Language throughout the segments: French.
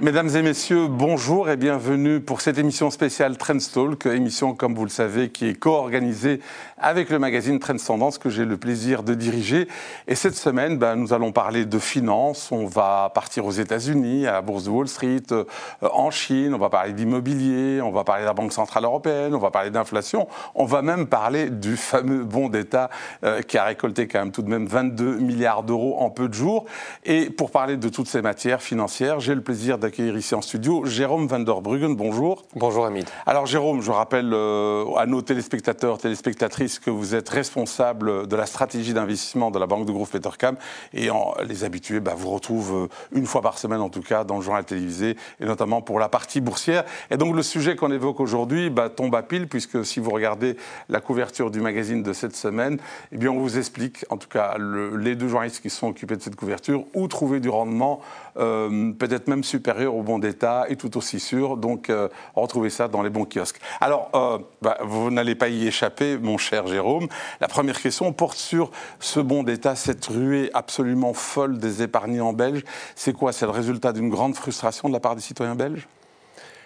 Mesdames et messieurs, bonjour et bienvenue pour cette émission spéciale Trendstalk, émission comme vous le savez qui est co-organisée avec le magazine Trends Tendance que j'ai le plaisir de diriger. Et cette semaine, ben, nous allons parler de finances, on va partir aux États-Unis, à la bourse de Wall Street, euh, en Chine, on va parler d'immobilier, on va parler de la Banque Centrale Européenne, on va parler d'inflation, on va même parler du fameux bon d'État euh, qui a récolté quand même tout de même 22 milliards d'euros en peu de jours. Et pour parler de toutes ces matières financières, j'ai le plaisir de d'accueillir ici en studio Jérôme van der Bruggen. Bonjour. Bonjour Hamid. Alors Jérôme, je rappelle euh, à nos téléspectateurs, téléspectatrices que vous êtes responsable de la stratégie d'investissement de la Banque de Groupe Petercam et en, les habitués bah, vous retrouvent euh, une fois par semaine en tout cas dans le journal télévisé et notamment pour la partie boursière. Et donc le sujet qu'on évoque aujourd'hui bah, tombe à pile puisque si vous regardez la couverture du magazine de cette semaine, eh bien on vous explique, en tout cas les deux journalistes qui sont occupés de cette couverture, où trouver du rendement euh, peut-être même supérieur au bon d'État et tout aussi sûr. Donc, euh, retrouvez ça dans les bons kiosques. Alors, euh, bah, vous n'allez pas y échapper, mon cher Jérôme. La première question porte sur ce bon d'État, cette ruée absolument folle des épargnants belges. C'est quoi? C'est le résultat d'une grande frustration de la part des citoyens belges?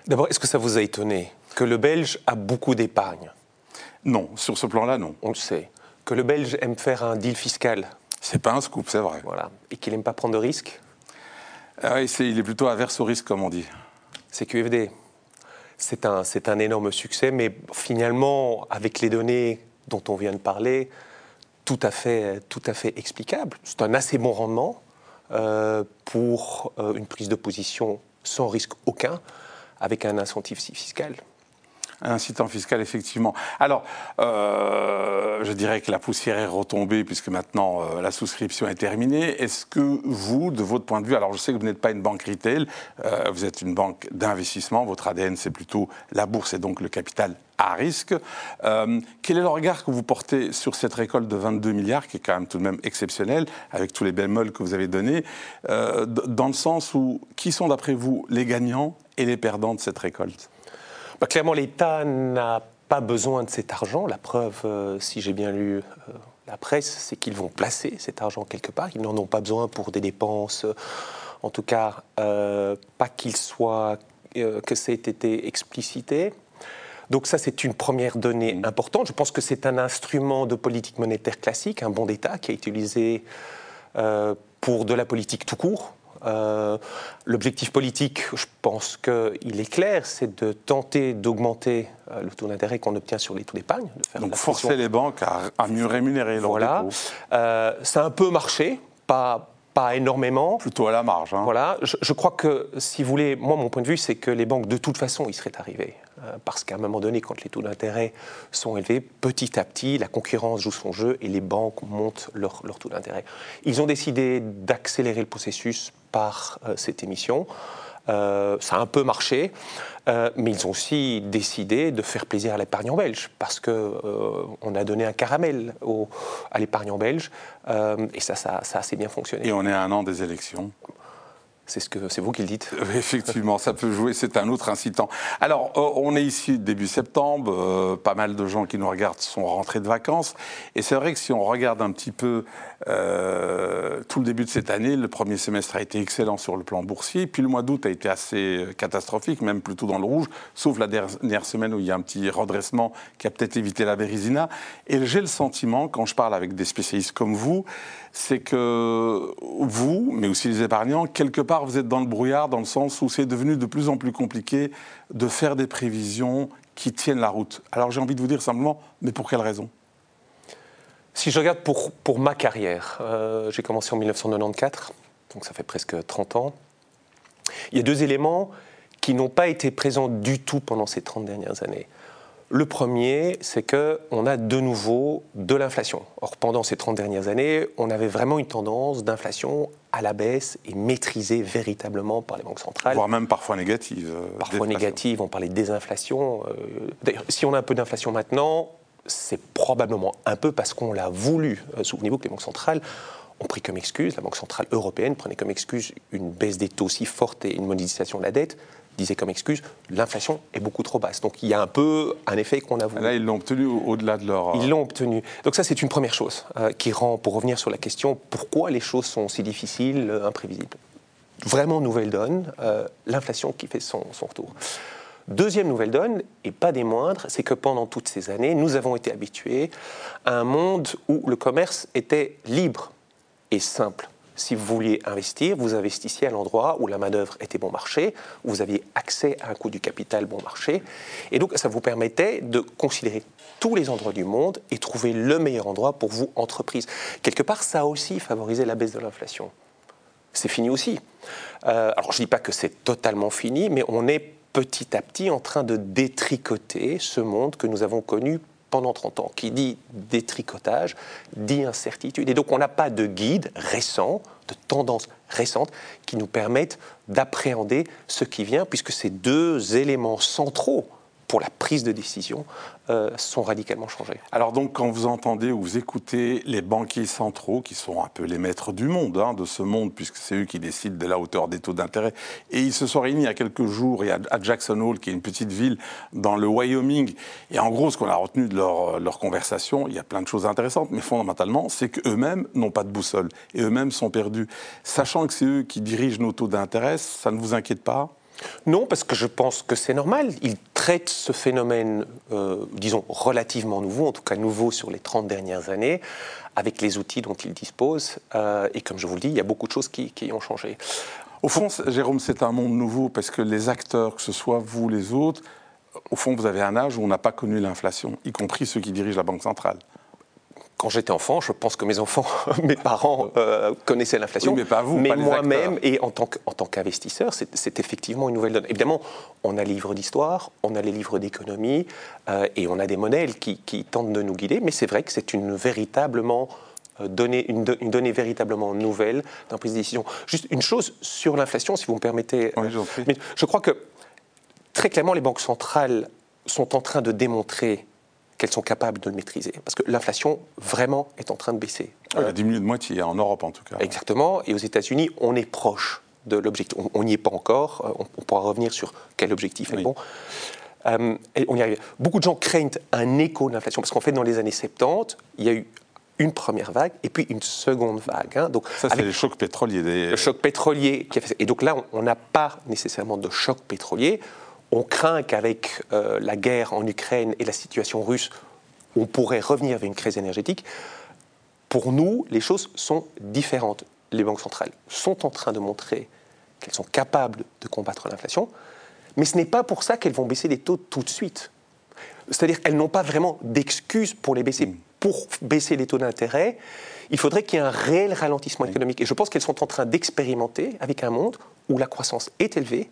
D'abord, est-ce que ça vous a étonné que le Belge a beaucoup d'épargne? Non, sur ce plan-là, non. On le sait. Que le Belge aime faire un deal fiscal? C'est pas un scoop, c'est vrai. Voilà. Et qu'il n'aime pas prendre de risques? Ah il est plutôt averse au risque, comme on dit. C'est QFD. C'est un, un énorme succès, mais finalement, avec les données dont on vient de parler, tout à fait, tout à fait explicable. C'est un assez bon rendement euh, pour euh, une prise de position sans risque aucun, avec un incentive fiscal incitant fiscal, effectivement. Alors, euh, je dirais que la poussière est retombée puisque maintenant euh, la souscription est terminée. Est-ce que vous, de votre point de vue, alors je sais que vous n'êtes pas une banque retail, euh, vous êtes une banque d'investissement, votre ADN c'est plutôt la bourse et donc le capital à risque. quel est le regard que vous portez sur cette récolte de 22 milliards, qui est quand même tout de même exceptionnelle, avec tous les bémols que vous avez donnés, dans le sens où qui sont d'après vous les gagnants et les perdants de cette récolte? Bah, clairement, l'État n'a pas besoin de cet argent. La preuve, euh, si j'ai bien lu euh, la presse, c'est qu'ils vont placer cet argent quelque part. Ils n'en ont pas besoin pour des dépenses, en tout cas, euh, pas qu'il soit, que ça ait été explicité. Donc ça, c'est une première donnée mmh. importante. Je pense que c'est un instrument de politique monétaire classique, un bon d'État qui est utilisé pour de la politique tout court, euh, l'objectif politique, je pense qu'il est clair, c'est de tenter d'augmenter euh, le taux d'intérêt qu'on obtient sur les taux d'épargne. Donc forcer les banques à, mieux rémunérer leurs voilà. Euh, ça a un peu marché, pas, pas énormément. Plutôt à la marge. Hein. Voilà. Je, crois que, si vous voulez, moi, mon point de vue, c'est que les banques, de toute façon, y seraient arrivées. Euh, parce qu'à un moment donné, quand les taux d'intérêt sont élevés, petit à petit, la concurrence joue son jeu et les banques montent leur, leur taux d'intérêt. Ils ont décidé d'accélérer le processus par euh, cette émission. Euh, ça a un peu marché, mais ils ont aussi décidé de faire plaisir à l'épargnant belge parce que on a donné un caramel au, à l'épargnant belge et ça, ça, ça, a assez bien fonctionné. Et on est à un an des élections. C'est ce que c'est vous qui le dites. Effectivement, ça peut jouer, c'est un autre incitant. Alors, euh, on est ici début septembre, euh, pas mal de gens qui nous regardent sont rentrés de vacances, et c'est vrai que si on regarde un petit peu euh, tout le début de cette année, le premier semestre a été excellent sur le plan boursier, puis le mois d'août a été assez catastrophique, même plutôt dans le rouge, sauf la dernière semaine où il y a un petit redressement qui a peut-être évité la Vérisina. Et j'ai le sentiment, quand je parle avec des spécialistes comme vous, c'est que vous, mais aussi les épargnants, quelque part, vous êtes dans le brouillard dans le sens où c'est devenu de plus en plus compliqué de faire des prévisions qui tiennent la route. Alors j'ai envie de vous dire simplement, mais pour quelle raison? Si je regarde pour, pour ma carrière, euh, j'ai commencé en 1994, donc ça fait presque 30 ans, il y a deux éléments qui n'ont pas été présents du tout pendant ces 30 dernières années. Le premier, c'est qu'on a de nouveau de l'inflation. Or, pendant ces 30 dernières années, on avait vraiment une tendance d'inflation à la baisse et maîtrisée véritablement par les banques centrales. Voire même parfois négative. Euh, parfois négative, on parlait de désinflation. Euh, d'ailleurs, si on a un peu d'inflation maintenant, c'est probablement un peu parce qu'on l'a voulu. Euh, souvenez-vous que les banques centrales ont pris comme excuse, la Banque centrale européenne prenait comme excuse une baisse des taux si forte et une monétisation de la dette disait comme excuse, l'inflation est beaucoup trop basse. Donc il y a un peu un effet qu'on a voulu. Là, ils l'ont obtenu au-delà de leur... Ils l'ont obtenu. Donc ça, c'est une première chose euh, qui rend, pour revenir sur la question, pourquoi les choses sont si difficiles, euh, imprévisibles. vraiment nouvelle donne, l'inflation qui fait son, son retour. Deuxième nouvelle donne, et pas des moindres, c'est que pendant toutes ces années, nous avons été habitués à un monde où le commerce était libre et simple. Si vous vouliez investir, vous investissiez à l'endroit où la main-d'œuvre était bon marché, où vous aviez accès à un coût du capital bon marché. Et donc, ça vous permettait de considérer tous les endroits du monde et trouver le meilleur endroit pour vous, entreprise. Quelque part, ça a aussi favorisé la baisse de l'inflation. C'est fini aussi. Euh, alors, je ne dis pas que c'est totalement fini, mais on est petit à petit en train de détricoter ce monde que nous avons connu pendant 30 ans. Qui dit détricotage, dit incertitude. Et donc on n'a pas de guide récent, de tendance récente, qui nous permettent d'appréhender ce qui vient, puisque ces deux éléments centraux pour la prise de décision euh, sont radicalement changés. Alors donc quand vous entendez ou vous écoutez les banquiers centraux, qui sont un peu les maîtres du monde, hein, de ce monde, puisque c'est eux qui décident de la hauteur des taux d'intérêt, et ils se sont réunis il y a quelques jours à Jackson Hole, qui est une petite ville dans le Wyoming, et en gros ce qu'on a retenu de leur, leur conversation, il y a plein de choses intéressantes, mais fondamentalement c'est qu'eux-mêmes n'ont pas de boussole, et eux-mêmes sont perdus. Sachant que c'est eux qui dirigent nos taux d'intérêt, ça ne vous inquiète pas? Non, parce que je pense que c'est normal. Ils traitent ce phénomène, euh, disons, relativement nouveau, en tout cas nouveau sur les 30 dernières années, avec les outils dont ils disposent. Euh, et comme je vous le dis, il y a beaucoup de choses qui, qui ont changé. Au fond, Jérôme, c'est un monde nouveau parce que les acteurs, que ce soit vous, les autres, au fond, vous avez un âge où on n'a pas connu l'inflation, y compris ceux qui dirigent la Banque centrale quand j'étais enfant, je pense que mes enfants, mes parents euh, connaissaient l'inflation. mais pas vous, Mais moi-même, et en tant qu'investisseur, c'est effectivement une nouvelle donne. Évidemment, on a les livres d'histoire, on a les livres d'économie, euh, et on a des modèles qui, tentent de nous guider, mais c'est vrai que c'est une véritablement euh, donnée, une, donnée véritablement nouvelle dans la prise de décision. Juste une chose sur l'inflation, si vous me permettez. Oui, mais je crois que très clairement, les banques centrales sont en train de démontrer qu'elles sont capables de le maîtriser. Parce que l'inflation, vraiment, est en train de baisser. Elle a diminué de moitié, en Europe en tout cas. Exactement. Et aux États-Unis, on est proche de l'objectif. On n'y est pas encore. Euh, on, pourra revenir sur quel objectif est bon. Euh, et on y arrive. Beaucoup de gens craignent un écho de l'inflation. Parce qu'en fait, dans les années 70, il y a eu une première vague et puis une seconde vague. Hein. Donc, ça, c'est les chocs pétroliers. Le choc pétrolier qui a fait... Et donc là, on n'a pas nécessairement de choc pétrolier. On craint qu'avec euh, la guerre en Ukraine et la situation russe, on pourrait revenir vers une crise énergétique. Pour nous, les choses sont différentes. Les banques centrales sont en train de montrer qu'elles sont capables de combattre l'inflation, mais ce n'est pas pour ça qu'elles vont baisser les taux tout de suite. C'est-à-dire qu'elles n'ont pas vraiment d'excuses pour les baisser. Pour baisser les taux d'intérêt, il faudrait qu'il y ait un réel ralentissement économique. Et je pense qu'elles sont en train d'expérimenter avec un monde où la croissance est élevée,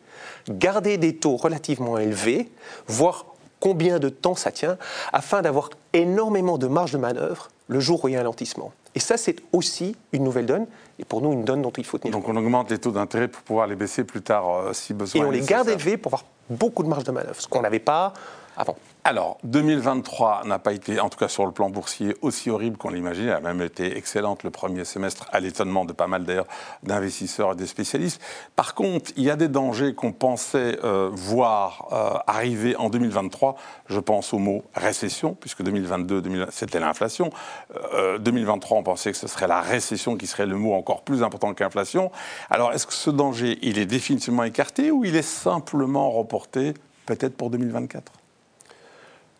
garder des taux relativement élevés, voir combien de temps ça tient, afin d'avoir énormément de marge de manœuvre le jour où il y a un ralentissement. Et ça, c'est aussi une nouvelle donne, et pour nous, une donne dont il faut tenir Donc on augmente les taux d'intérêt pour pouvoir les baisser plus tard euh, si besoin. Et on les garde élevés pour avoir beaucoup de marge de manœuvre, ce qu'on n'avait pas avant. Alors, 2023 n'a pas été, en tout cas sur le plan boursier, aussi horrible qu'on l'imaginait. Elle a même été excellente le premier semestre, à l'étonnement de pas mal d'ailleurs d'investisseurs et des spécialistes. Par contre, il y a des dangers qu'on pensait euh, voir euh, arriver en 2023. Je pense au mot récession, puisque 2022, c'était l'inflation. 2023, euh, on pensait que ce serait la récession qui serait le mot encore plus important qu'inflation. Alors, est-ce que ce danger, il est définitivement écarté ou il est simplement reporté peut-être pour 2024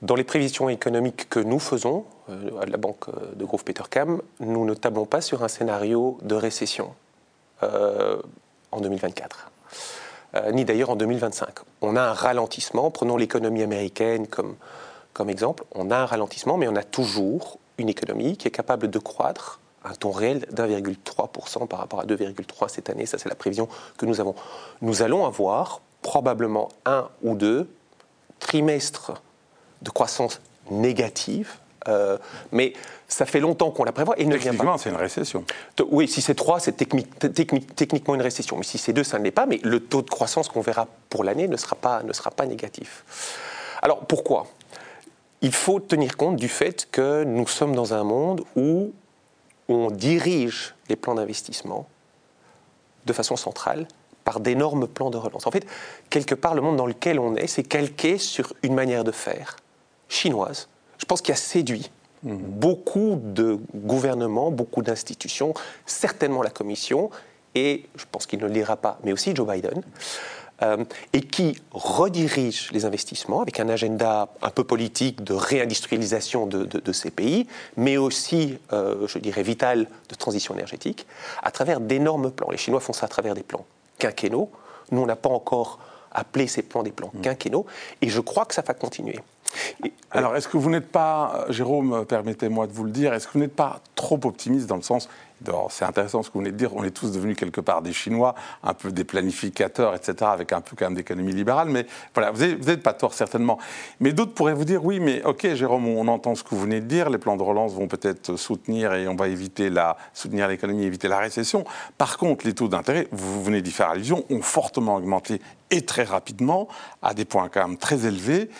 dans les prévisions économiques que nous faisons euh, à la banque euh, de Grove Petercam, nous ne tablons pas sur un scénario de récession euh, en 2024, ni d'ailleurs en 2025. On a un ralentissement, prenons l'économie américaine comme, comme exemple, on a un ralentissement, mais on a toujours une économie qui est capable de croître un taux réel d'1,3% par rapport à 2,3% cette année. Ça, c'est la prévision que nous avons. Nous allons avoir probablement un ou deux trimestres de croissance négative, euh, mais ça fait longtemps qu'on la prévoit et ne vient pas. c'est une récession. Oui, si c'est 3, c'est techniquement une récession. Mais si c'est 2, ça ne l'est pas. Mais le taux de croissance qu'on verra pour l'année ne, sera pas, ne sera pas négatif. Alors pourquoi? Il faut tenir compte du fait que nous sommes dans un monde où on dirige les plans d'investissement de façon centrale par d'énormes plans de relance. En fait, quelque part, le monde dans lequel on est, c'est calqué sur une manière de faire chinoise, je pense qu'il a séduit beaucoup de gouvernements, beaucoup d'institutions, certainement la Commission, et je pense qu'il ne le dira pas, mais aussi Joe Biden, euh, et qui redirige les investissements avec un agenda un peu politique de réindustrialisation de, ces pays, mais aussi, euh, je dirais, vital de transition énergétique, à travers d'énormes plans. Les Chinois font ça à travers des plans quinquennaux. Nous, on n'a pas encore appelé ces plans des plans mm. quinquennaux, et je crois que ça va continuer. Alors, est-ce que vous n'êtes pas, Jérôme, permettez-moi de vous le dire, est-ce que vous n'êtes pas trop optimiste dans le sens, c'est intéressant ce que vous venez de dire, on est tous devenus quelque part des Chinois, un peu des planificateurs, etc., avec un peu quand même d'économie libérale, mais voilà, vous n'êtes pas tort certainement. Mais d'autres pourraient vous dire, oui, mais ok, Jérôme, on entend ce que vous venez de dire, les plans de relance vont peut-être soutenir et on va éviter la, soutenir l'économie, éviter la récession. Par contre, les taux d'intérêt, vous venez d'y faire allusion, ont fortement augmenté et très rapidement, à des points quand même très élevés.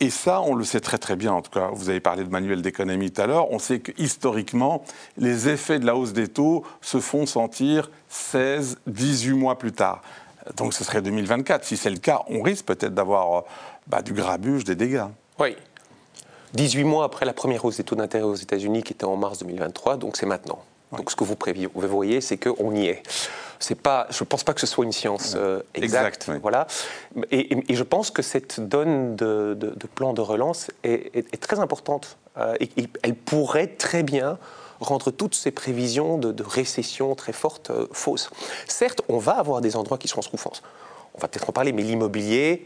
Et ça, on le sait très très bien. En tout cas, vous avez parlé de manuel d'économie tout à l'heure. On sait que historiquement, les effets de la hausse des taux se font sentir 16, 18 mois plus tard. Donc ce serait 2024. Si c'est le cas, on risque peut-être d'avoir bah, du grabuge, des dégâts. Oui. 18 mois après la première hausse des taux d'intérêt aux États-Unis, qui était en mars 2023, donc c'est maintenant. Donc ce que vous, vous voyez, c'est qu'on y est c'est pas, je ne pense pas que ce soit une science euh, exacte. Voilà. Et, je pense que cette donne de, plan de relance est, très importante. Euh, et, elle pourrait très bien rendre toutes ces prévisions de, récession très fortes euh, fausses. Certes, on va avoir des endroits qui seront en souffrance. On va peut-être en parler, mais l'immobilier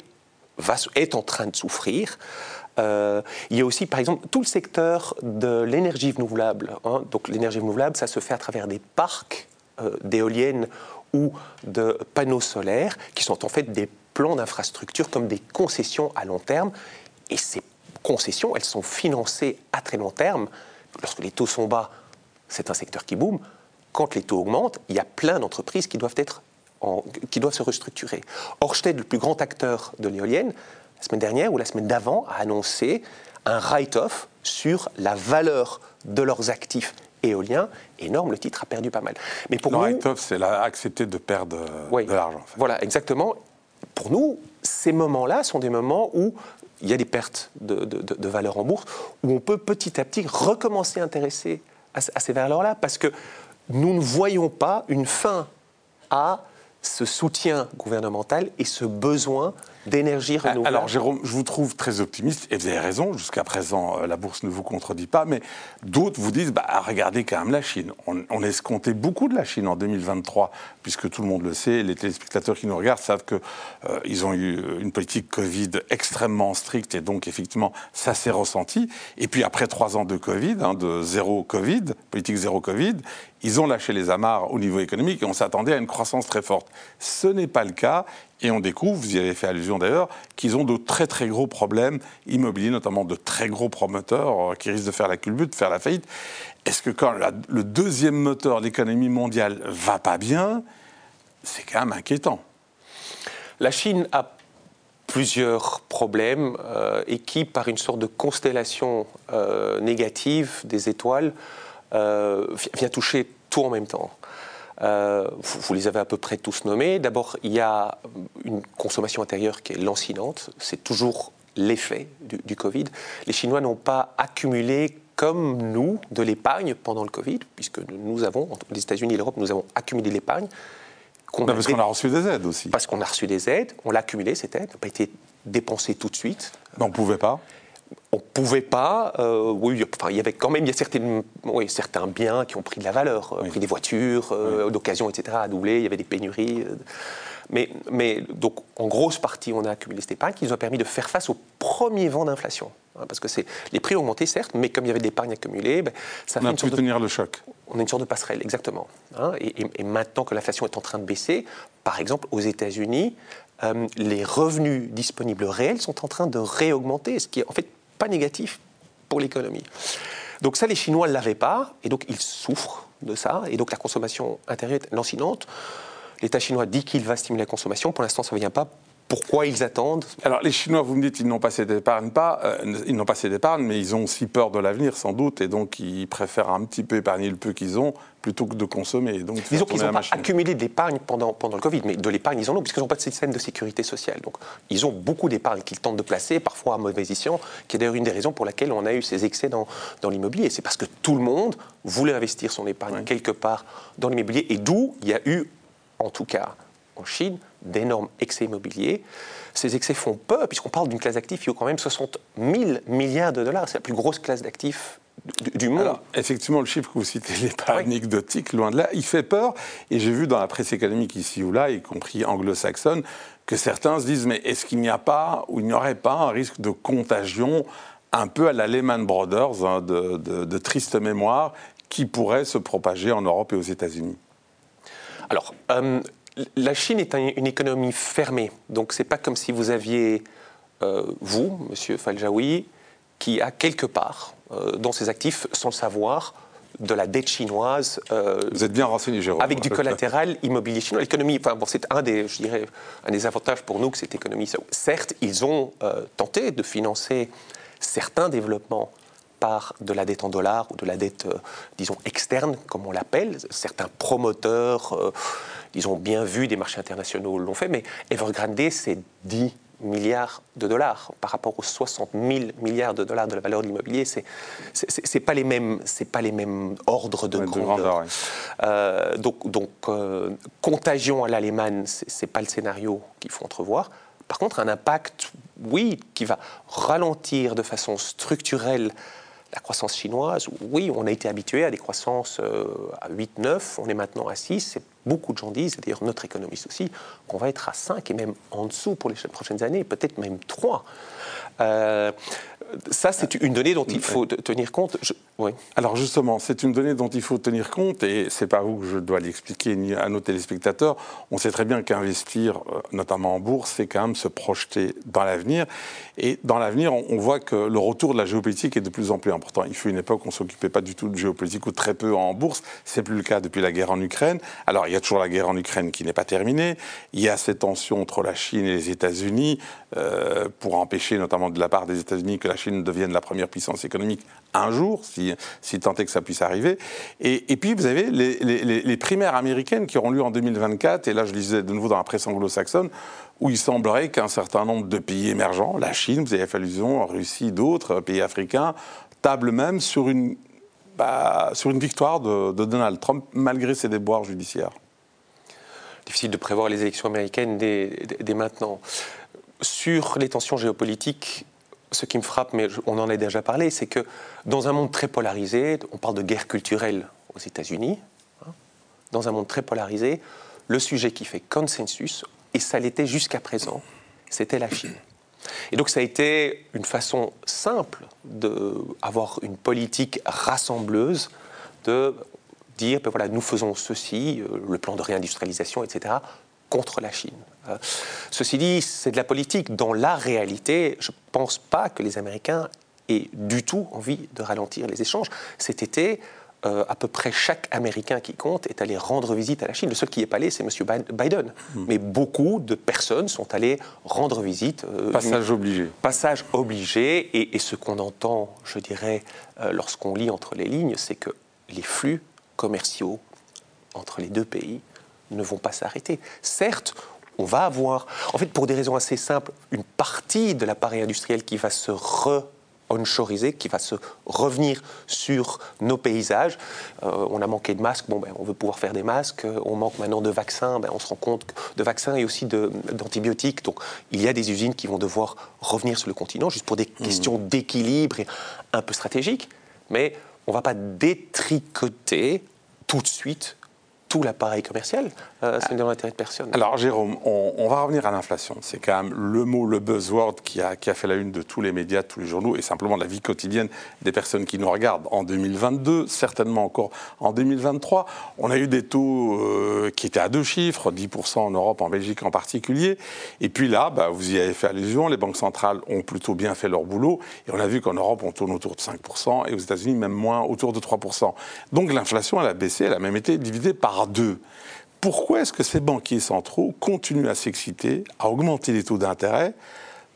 est en train de souffrir. il y a aussi, par exemple, tout le secteur de l'énergie renouvelable. Hein. Donc l'énergie renouvelable, ça se fait à travers des parcs d'éoliennes ou de panneaux solaires, qui sont en fait des plans d'infrastructure comme des concessions à long terme. Et ces concessions, elles sont financées à très long terme. Lorsque les taux sont bas, c'est un secteur qui boom. Quand les taux augmentent, il y a plein d'entreprises qui doivent être qui doivent se restructurer. Orsted, le plus grand acteur de l'éolienne, la semaine dernière ou la semaine d'avant, a annoncé un write-off sur la valeur de leurs actifs éolien énorme, le titre a perdu pas mal. Mais pour nous, c'est accepter de perdre euh, de l'argent. Voilà, exactement. Pour nous, ces moments-là sont des moments où il y a des pertes de, de, valeur en bourse, où on peut petit à petit recommencer à intéresser à, à ces valeurs-là, parce que nous ne voyons pas une fin à ce soutien gouvernemental et ce besoin d'énergie ah, renouvelable. Alors Jérôme, je vous trouve très optimiste et vous avez raison, jusqu'à présent euh, la bourse ne vous contredit pas, mais d'autres vous disent, bah, regardez quand même la Chine. On, on escomptait beaucoup de la Chine en 2023, puisque tout le monde le sait, les téléspectateurs qui nous regardent savent qu'ils euh, ont eu une politique Covid extrêmement stricte et donc effectivement ça s'est ressenti. Et puis après trois ans de Covid, hein, de zéro Covid, politique zéro Covid, ils ont lâché les amarres au niveau économique et on s'attendait à une croissance très forte. Ce n'est pas le cas et on découvre, vous y avez fait allusion d'ailleurs, qu'ils ont de très très gros problèmes immobiliers, notamment de très gros promoteurs euh, qui risquent de faire la culbute, de faire la faillite. Est-ce que quand le deuxième moteur de l'économie mondiale va pas bien, c'est quand même inquiétant La Chine a plusieurs problèmes euh, et qui, par une sorte de constellation euh, négative des étoiles, vient toucher tout en même temps. Euh, vous, les avez à peu près tous nommés. D'abord, il y a une consommation intérieure qui est lancinante. C'est toujours l'effet du, Covid. Les Chinois n'ont pas accumulé comme nous de l'épargne pendant le Covid, puisque nous avons, les États-Unis et l'Europe, nous avons accumulé l'épargne. parce qu'on a reçu des aides aussi. Parce qu'on a reçu des aides, on l'a accumulé cette aide, n'a pas été dépensée tout de suite. Mais on ne pouvait pas on ne pouvait pas. Euh, oui, enfin, il y avait quand même il y a certaines, oui, certains biens qui ont pris de la valeur, euh, pris des voitures euh, d'occasion, etc., à doubler. Il y avait des pénuries. mais, mais donc, en grosse partie, on a accumulé cette épargne qui nous a permis de faire face au premier vent d'inflation. Hein, parce que c'est les prix ont augmenté, certes, mais comme il y avait de l'épargne accumulée, ben, ça on a pu tenir le choc. On a une sorte de passerelle, exactement. Hein, et, maintenant que l'inflation est en train de baisser, par exemple, aux États-Unis, les revenus disponibles réels sont en train de réaugmenter, ce qui est en fait pas négatif pour l'économie. Donc ça, les Chinois ne l'avaient pas, et donc ils souffrent de ça, et donc la consommation intérieure est lancinante. L'État chinois dit qu'il va stimuler la consommation, pour l'instant ça ne vient pas pourquoi ils attendent Alors les Chinois, vous me dites, ils n'ont pas assez d'épargne, pas, euh, ils n'ont pas assez d'épargne, mais ils ont aussi peur de l'avenir sans doute, et donc ils préfèrent un petit peu épargner le peu qu'ils ont plutôt que de consommer. Donc, Disons qu'ils n'ont pas accumulé de l'épargne pendant, pendant le Covid, mais de l'épargne ils en ont, puisqu'ils n'ont pas de système de sécurité sociale. Donc ils ont beaucoup d'épargne qu'ils tentent de placer, parfois à mauvais escient, qui est d'ailleurs une des raisons pour laquelle on a eu ces excès dans, dans l'immobilier. C'est parce que tout le monde voulait investir son épargne quelque part dans l'immobilier, et d'où il y a eu en tout cas en Chine, d'énormes excès immobiliers. Ces excès font peur, puisqu'on parle d'une classe d'actifs qui vaut quand même 60 000 milliards de dollars. C'est la plus grosse classe d'actifs du, monde. Alors, effectivement, le chiffre que vous citez n'est pas anecdotique, loin de là. Il fait peur. Et j'ai vu dans la presse économique ici ou là, y compris anglo-saxonne, que certains se disent mais est-ce qu'il n'y a pas ou il n'y aurait pas un risque de contagion un peu à la Lehman Brothers, hein, de, triste mémoire, qui pourrait se propager en Europe et aux États-Unis? Alors, euh, la Chine est une économie fermée. Donc, ce n'est pas comme si vous aviez, euh, vous, monsieur Faljaoui, qui a quelque part euh, dans ses actifs, sans le savoir, de la dette chinoise. Vous êtes bien renseigné, Jérôme. Avec du collatéral immobilier chinois. L'économie, enfin, bon, c'est un des, je dirais, un des avantages pour nous que cette économie. Certes, ils ont tenté de financer certains développements par de la dette en dollars ou de la dette, euh, disons, externe, comme on l'appelle. Certains promoteurs, euh, ils ont bien vu, des marchés internationaux l'ont fait, mais Evergrande, c'est 10 milliards de dollars par rapport aux 60 000 milliards de dollars de la valeur de l'immobilier. C'est c'est pas les mêmes c'est pas les mêmes ordres de grandeur. Euh, donc donc contagion à l'Allemagne, c'est pas le scénario qu'il faut entrevoir. Par contre, un impact, oui, qui va ralentir de façon structurelle la croissance chinoise, oui, on a été habitué à des croissances euh, à 8, 9, on est maintenant à 6. Beaucoup de gens disent, et d'ailleurs notre économiste aussi, qu'on va être à 5 et même en dessous pour les prochaines années, peut-être même 3 ça, c'est une donnée dont il faut tenir compte. Oui. Alors justement, c'est une donnée dont il faut tenir compte, et c'est pas vous que je dois l'expliquer ni à nos téléspectateurs. On sait très bien qu'investir, euh, notamment en bourse, c'est quand même se projeter dans l'avenir. Et dans l'avenir, on voit que le retour de la géopolitique est de plus en plus important. Il fut une époque où on s'occupait pas du tout de géopolitique ou très peu en bourse. C'est plus le cas depuis la guerre en Ukraine. Alors il y a toujours la guerre en Ukraine qui n'est pas terminée. Il y a ces tensions entre la Chine et les États-Unis euh, pour empêcher, notamment de la part des États-Unis, que la Chine devienne la première puissance économique un jour, si, si tant est que ça puisse arriver. Et, puis vous avez les, primaires américaines qui auront lieu en 2024, et là je lisais de nouveau dans la presse anglo-saxonne, où il semblerait qu'un certain nombre de pays émergents, la Chine, vous avez fait allusion, Russie, d'autres pays africains, tablent même sur une, bah, victoire de, Donald Trump, malgré ses déboires judiciaires. Difficile de prévoir les élections américaines dès maintenant. Sur les tensions géopolitiques, ce qui me frappe, mais on en a déjà parlé, c'est que dans un monde très polarisé, on parle de guerre culturelle aux États-Unis, hein, dans un monde très polarisé, le sujet qui fait consensus, et ça l'était jusqu'à présent, c'était la Chine. Et donc ça a été une façon simple d'avoir une politique rassembleuse, de dire, ben voilà, nous faisons ceci, euh, le plan de réindustrialisation, etc., contre la Chine. Euh, ceci dit, c'est de la politique. Dans la réalité, je ne pense pas que les Américains aient du tout envie de ralentir les échanges. Cet été, euh, à peu près chaque Américain qui compte est allé rendre visite à la Chine. Le seul qui n'est pas allé, c'est M. Biden. Hmm. Mais beaucoup de personnes sont allées rendre visite. Euh, passage obligé. Passage obligé. Et, ce qu'on entend, je dirais, lorsqu'on lit entre les lignes, c'est que les flux commerciaux entre les deux pays ne vont pas s'arrêter. Certes, on va avoir, en fait, pour des raisons assez simples, une partie de l'appareil industriel qui va se re onshoriser, qui va se revenir sur nos paysages. Euh, on a manqué de masques, bon, ben, on veut pouvoir faire des masques. On manque maintenant de vaccins, ben, on se rend compte de vaccins et aussi d'antibiotiques. Donc il y a des usines qui vont devoir revenir sur le continent, juste pour des mmh. questions d'équilibre et un peu stratégiques. Mais on ne va pas détricoter tout de suite tout l'appareil commercial, euh, c'est dans l'intérêt de personne. Alors Jérôme, on, va revenir à l'inflation. C'est quand même le mot, le buzzword qui a, qui a fait la une de tous les médias, de tous les journaux, et simplement de la vie quotidienne des personnes qui nous regardent en 2022, certainement encore en 2023. On a eu des taux euh, qui étaient à deux chiffres, 10% en Europe, en Belgique en particulier. Et puis là, bah, vous y avez fait allusion, les banques centrales ont plutôt bien fait leur boulot, et on a vu qu'en Europe, on tourne autour de 5%, et aux États-Unis, même moins, autour de 3%. Donc l'inflation, elle a baissé, elle a même été divisée par deux. Pourquoi est-ce que ces banquiers centraux continuent à s'exciter, à augmenter les taux d'intérêt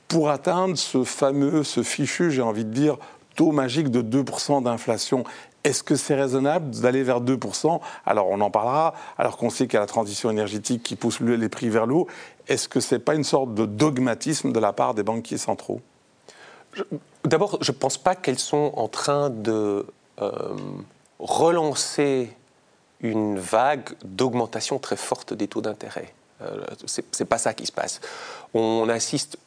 pour atteindre ce fameux, ce fichu, j'ai envie de dire, taux magique de 2% d'inflation? Est-ce que c'est raisonnable d'aller vers 2% Alors on en parlera, alors qu'on sait qu'il y a la transition énergétique qui pousse les prix vers le haut. Est-ce que ce n'est pas une sorte de dogmatisme de la part des banquiers centraux? D'abord, je ne pense pas qu'elles sont en train de euh, relancer une vague d'augmentation très forte des taux d'intérêt. Euh, Ce n'est pas ça qui se passe. On assiste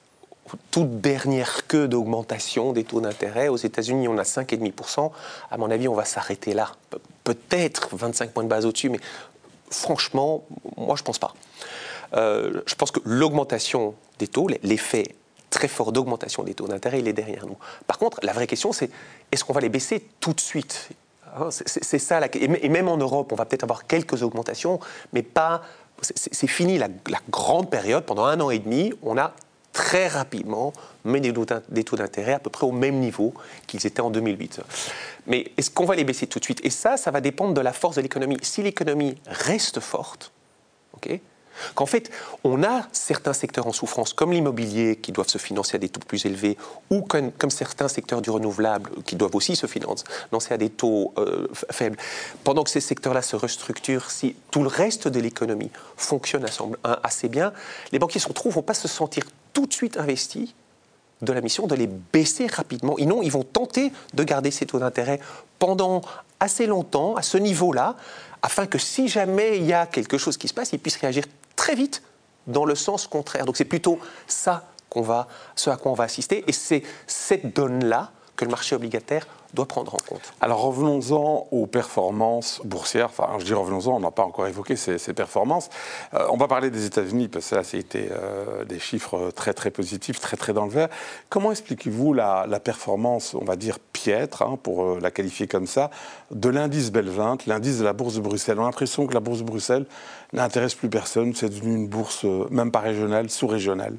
toute dernière queue d'augmentation des taux d'intérêt. Aux États-Unis, on a 5,5%. À mon avis, on va s'arrêter là. Peut-être 25 points de base au-dessus, mais franchement, moi, je ne pense pas. Euh, je pense que l'augmentation des taux, l'effet très fort d'augmentation des taux d'intérêt, il est derrière nous. Par contre, la vraie question, c'est est-ce qu'on va les baisser tout de suite? Hein, C'est ça, et même en Europe, on va peut-être avoir quelques augmentations, mais pas. C'est fini la, grande période. Pendant un an et demi, on a très rapidement mis des taux d'intérêt à peu près au même niveau qu'ils étaient en 2008. Mais est-ce qu'on va les baisser tout de suite? Et ça, ça va dépendre de la force de l'économie. Si l'économie reste forte, ok qu'en fait, on a certains secteurs en souffrance, comme l'immobilier, qui doivent se financer à des taux plus élevés, ou comme, certains secteurs du renouvelable, qui doivent aussi se financer à des taux euh, faibles. Pendant que ces secteurs-là se restructurent, si tout le reste de l'économie fonctionne assez bien, les banquiers se retrouvent, vont pas se sentir tout de suite investis de la mission de les baisser rapidement. Et non, ils vont tenter de garder ces taux d'intérêt pendant assez longtemps, à ce niveau-là, afin que si jamais il y a quelque chose qui se passe, ils puissent réagir très vite dans le sens contraire. Donc c'est plutôt ça qu'on va, ce à quoi on va assister, et c'est cette donne-là que le marché obligataire doit prendre en compte. Alors revenons-en aux performances boursières. Enfin, je dis revenons-en, on n'a pas encore évoqué ces, performances. Euh, on va parler des États-Unis parce que là, c'était euh, des chiffres très très positifs, très très dans le vert. Comment expliquez-vous la, performance, on va dire piètre, hein, pour euh, la qualifier comme ça, de l'indice Bell20, l'indice de la bourse de Bruxelles On a l'impression que la bourse de Bruxelles n'intéresse plus personne. C'est devenu une bourse même pas régionale, sous-régionale.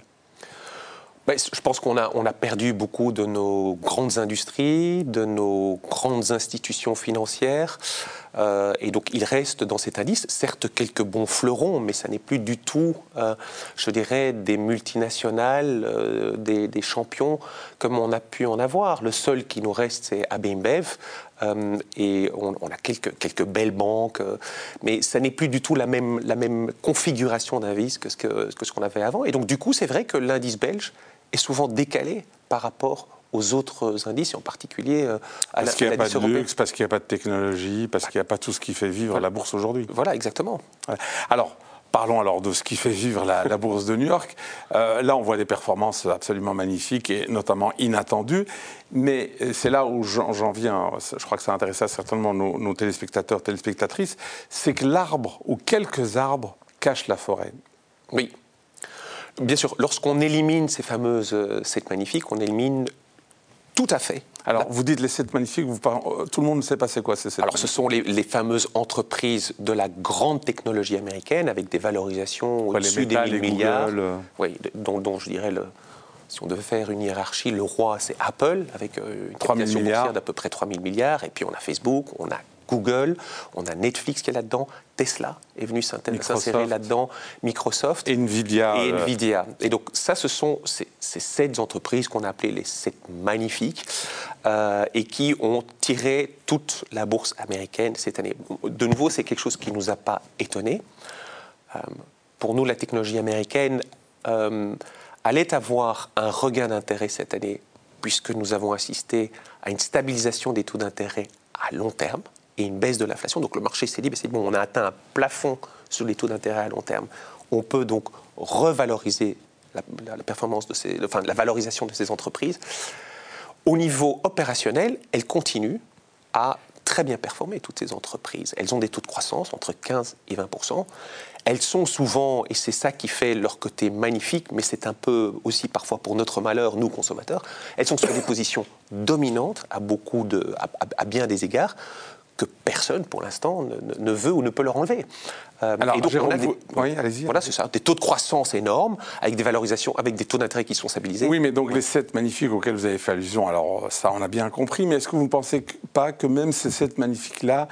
Ben, je pense qu'on a, on a perdu beaucoup de nos grandes industries, de nos grandes institutions financières. Euh, et donc, il reste dans cet indice, certes, quelques bons fleurons, mais ça n'est plus du tout, euh, je dirais, des multinationales, euh, des, champions comme on a pu en avoir. Le seul qui nous reste, c'est AB InBev. et on, a quelques, quelques belles banques, mais ça n'est plus du tout la même, la même configuration d'indice que ce qu'on que ce qu'on avait avant. Et donc, du coup, c'est vrai que l'indice belge est souvent décalé par rapport aux autres indices, en particulier euh, à parce qu'il n'y a pas de luxe, parce qu'il n'y a pas de technologie, parce qu'il n'y a pas tout ce qui fait vivre la bourse aujourd'hui. Voilà, exactement. Alors, Parlons alors de ce qui fait vivre la, bourse de New York. Euh, là, on voit des performances absolument magnifiques et notamment inattendues. Mais c'est là où j'en viens, je crois que ça intéresse certainement nos, nos téléspectateurs, téléspectatrices, c'est que l'arbre ou quelques arbres cachent la forêt. Oui, Bien sûr, lorsqu'on élimine ces fameuses 7 euh, magnifiques, on élimine tout à fait. Alors, vous dites les 7 magnifiques, vous euh, tout le monde ne sait pas c'est quoi ces 7 Alors, ce sont les, fameuses entreprises de la grande technologie américaine avec des valorisations au-dessus des 1000 milliards. Euh. Oui, dont, je dirais, le, si on devait faire une hiérarchie, le roi, c'est Apple, avec une capitalisation boursière d'à peu près 3000 milliards. Et puis, on a Facebook, on a Google, on a Netflix qui est là-dedans, Tesla est venu s'insérer là-dedans, Microsoft et Nvidia. Et euh, Nvidia. Et donc ça, ce sont ces, sept entreprises qu'on a appelées les sept magnifiques euh, et qui ont tiré toute la bourse américaine cette année. De nouveau, c'est quelque chose qui ne nous a pas étonnés. Euh, pour nous, la technologie américaine allait avoir un regain d'intérêt cette année puisque nous avons assisté à une stabilisation des taux d'intérêt à long terme et une baisse de l'inflation. Donc le marché s'est dit, bon, on a atteint un plafond sur les taux d'intérêt à long terme. On peut donc revaloriser la, performance de ces, enfin, la valorisation de ces entreprises. Au niveau opérationnel, elles continuent à très bien performer, toutes ces entreprises. Elles ont des taux de croissance entre 15 et 20% Elles sont souvent, et c'est ça qui fait leur côté magnifique, mais c'est un peu aussi parfois pour notre malheur, nous consommateurs, elles sont sur des positions dominantes à, beaucoup de, à bien des égards que personne, pour l'instant, ne, veut ou ne peut leur enlever. Euh, Alors, et donc, on a des, oui, allez-y. Voilà, c'est ça. Des taux de croissance énormes, avec des valorisations, avec des taux d'intérêt qui sont stabilisés. Oui, mais donc les sept magnifiques auxquels vous avez fait allusion, alors ça, on a bien compris, mais est-ce que vous ne pensez pas que même ces sept magnifiques-là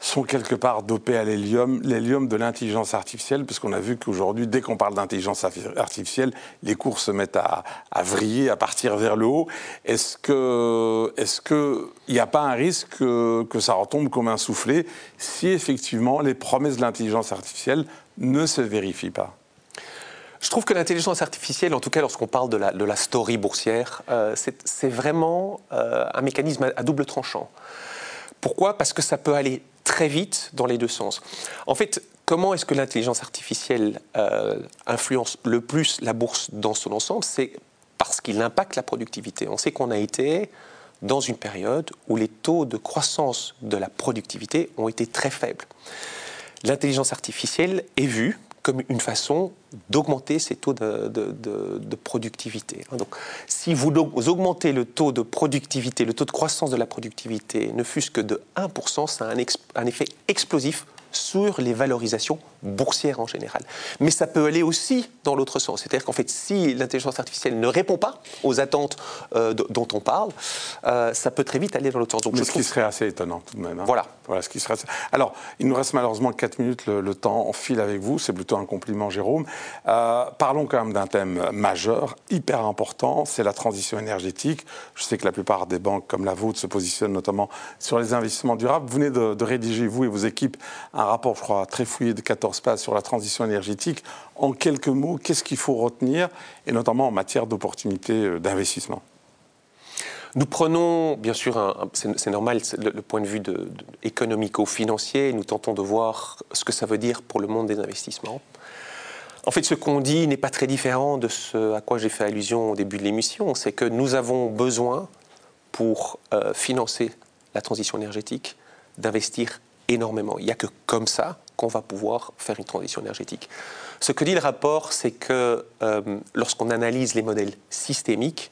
sont quelque part dopés à l'hélium, l'hélium de l'intelligence artificielle, puisqu'on a vu qu'aujourd'hui, dès qu'on parle d'intelligence artificielle, les cours se mettent à, vriller, à partir vers le haut. Est-ce que, est-ce que il n'y a pas un risque que, ça retombe comme un soufflet si effectivement les promesses de l'intelligence artificielle ne se vérifient pas? Je trouve que l'intelligence artificielle, en tout cas lorsqu'on parle de la, de la story boursière, euh, c'est vraiment euh, un mécanisme à double tranchant. Pourquoi? Parce que ça peut aller très vite dans les deux sens. En fait, comment est-ce que l'intelligence artificielle euh, influence le plus la bourse dans son ensemble? C'est parce qu'il impacte la productivité. On sait qu'on a été dans une période où les taux de croissance de la productivité ont été très faibles. L'intelligence artificielle est vue comme une façon d'augmenter ces taux de, productivité. Donc, si vous augmentez le taux de productivité, le taux de croissance de la productivité, ne fût-ce que de 1%, ça a un effet explosif sur les valorisations boursières en général. Mais ça peut aller aussi dans l'autre sens. C'est-à-dire qu'en fait, si l'intelligence artificielle ne répond pas aux attentes euh, dont on parle, euh, ça peut très vite aller dans l'autre sens. Donc, Mais ce qui serait assez étonnant tout de même. Hein. Voilà. voilà ce qui serait Alors, il nous reste malheureusement 4 minutes, le, temps en file avec vous, c'est plutôt un compliment Jérôme. Euh, parlons quand même d'un thème majeur, hyper important, c'est la transition énergétique. Je sais que la plupart des banques comme la vôtre se positionnent notamment sur les investissements durables. Vous venez de, de rédiger, vous et vos équipes, un rapport, je crois, très fouillé de 14 pages sur la transition énergétique. En quelques mots, qu'est-ce qu'il faut retenir, et notamment en matière d'opportunités euh, d'investissement? Nous prenons, bien sûr, c'est normal, le, point de vue de, économico-financier, nous tentons de voir ce que ça veut dire pour le monde des investissements. En fait, ce qu'on dit n'est pas très différent de ce à quoi j'ai fait allusion au début de l'émission, c'est que nous avons besoin, pour euh, financer la transition énergétique, d'investir énormément. Il n'y a que comme ça qu'on va pouvoir faire une transition énergétique. Ce que dit le rapport, c'est que euh, lorsqu'on analyse les modèles systémiques,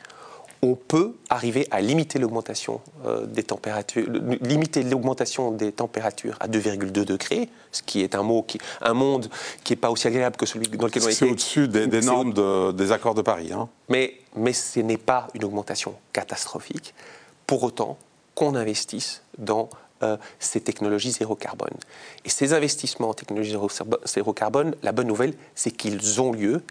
on peut arriver à limiter l'augmentation euh, des températures, limiter l'augmentation des températures à 2,2 degrés, ce qui est un mot qui, un monde qui n'est pas aussi agréable que celui dans lequel on est. C'est au-dessus des, normes des accords de Paris. Hein. Mais, mais ce n'est pas une augmentation catastrophique. Pour autant, qu'on investisse dans euh, ces technologies zéro carbone. Et ces investissements en technologies zéro carbone, la bonne nouvelle, c'est qu'ils ont lieu.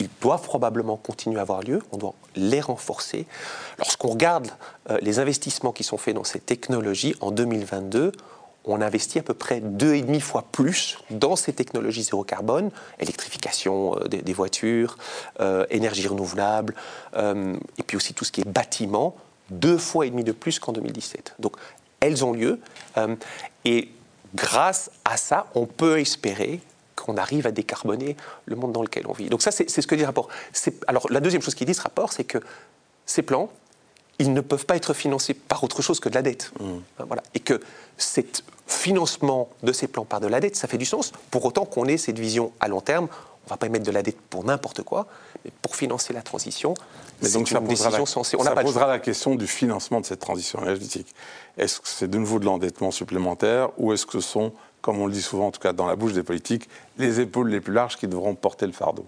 Ils doivent probablement continuer à avoir lieu, on doit les renforcer. Lorsqu'on regarde euh, les investissements qui sont faits dans ces technologies en 2022, on investit à peu près deux et demi fois plus dans ces technologies zéro carbone, électrification euh, des, voitures, énergie renouvelable, et puis aussi tout ce qui est bâtiment, deux fois et demi de plus qu'en 2017. Donc elles ont lieu. Euh, et grâce à ça, on peut espérer qu'on arrive à décarboner le monde dans lequel on vit. Donc ça, c'est ce que dit le rapport. Alors la deuxième chose qu'il dit ce rapport, c'est que ces plans, ils ne peuvent pas être financés par autre chose que de la dette. Mmh. Voilà. Et que ce financement de ces plans par de la dette, ça fait du sens, pour autant qu'on ait cette vision à long terme. On ne va pas émettre de la dette pour n'importe quoi, mais pour financer la transition, mais donc ça posera, la, ça posera la question du financement de cette transition énergétique. Est-ce que c'est de nouveau de l'endettement supplémentaire ou est-ce que ce sont, comme on le dit souvent, en tout cas dans la bouche des politiques, les épaules les plus larges qui devront porter le fardeau?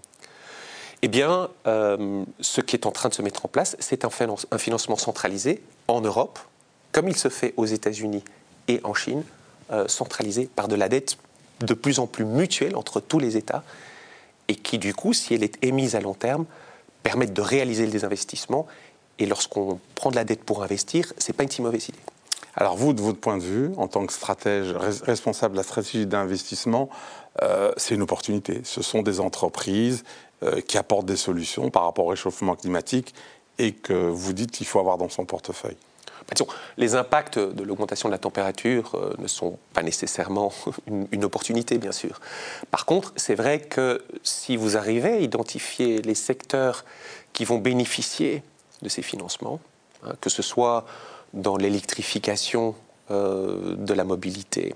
Eh bien, euh, ce qui est en train de se mettre en place, c'est un, un, financement centralisé en Europe, comme il se fait aux États-Unis et en Chine, euh, centralisé par de la dette de plus en plus mutuelle entre tous les États, et qui, du coup, si elle est émise à long terme, permettent de réaliser des investissements. Et lorsqu'on prend de la dette pour investir, ce n'est pas une si mauvaise idée. Alors vous, de votre point de vue, en tant que stratège responsable de la stratégie d'investissement, euh, c'est une opportunité. Ce sont des entreprises euh, qui apportent des solutions par rapport au réchauffement climatique et que vous dites qu'il faut avoir dans son portefeuille. Bah, les impacts de l'augmentation de la température euh, ne sont pas nécessairement une, opportunité, bien sûr. Par contre, c'est vrai que si vous arrivez à identifier les secteurs qui vont bénéficier de ces financements, hein, que ce soit dans l'électrification euh, de la mobilité,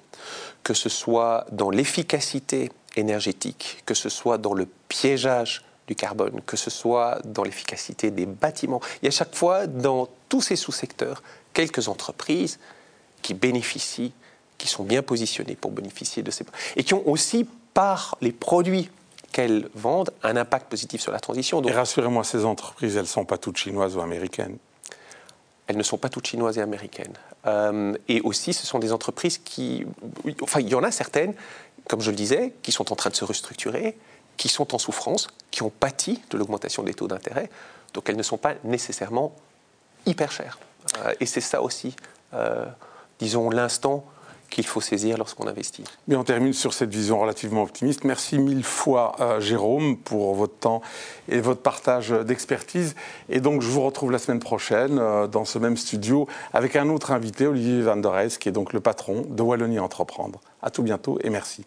que ce soit dans l'efficacité énergétique, que ce soit dans le piégeage du carbone, que ce soit dans l'efficacité des bâtiments. Il y a chaque fois dans tous ces sous-secteurs quelques entreprises qui bénéficient, qui sont bien positionnées pour bénéficier de ces... et qui ont aussi, par les produits qu'elles vendent, un impact positif sur la transition. et rassurez-moi, ces entreprises, elles ne sont pas toutes chinoises ou américaines elles ne sont pas toutes chinoises et américaines. Euh, et aussi, ce sont des entreprises qui... Enfin, il y en a certaines, comme je le disais, qui sont en train de se restructurer, qui sont en souffrance, qui ont pâti de l'augmentation des taux d'intérêt, donc elles ne sont pas nécessairement hyper chères. Euh, et c'est ça aussi, euh, disons, l'instant qu'il faut saisir lorsqu'on investit. Mais on termine sur cette vision relativement optimiste. Merci mille fois, euh, Jérôme, pour votre temps et votre partage d'expertise. Et donc, je vous retrouve la semaine prochaine dans ce même studio avec un autre invité, Olivier Van Der qui est donc le patron de Wallonie Entreprendre. À tout bientôt et merci.